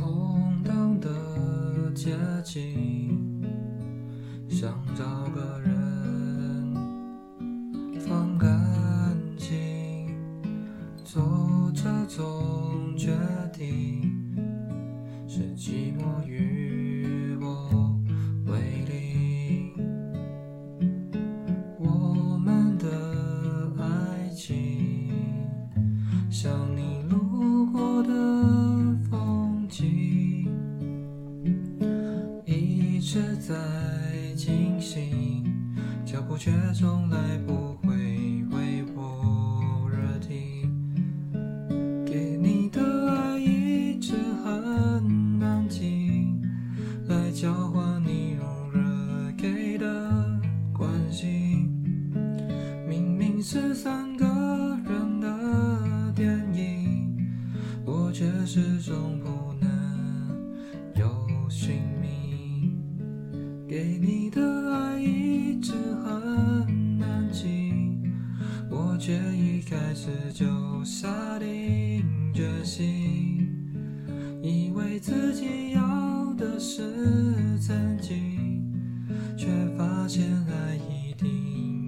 空荡的街景，想找个人放感情，做这种决定是寂寞与我为邻。我们的爱情像你路过的一直在进行，脚步却从来不会为我而停。给你的爱一直很安静，来交换你用热给的关心。明明是三个人的电影，我却始终不能给你的爱一直很安静，我却一开始就下定决心，以为自己要的是曾经，却发现爱一定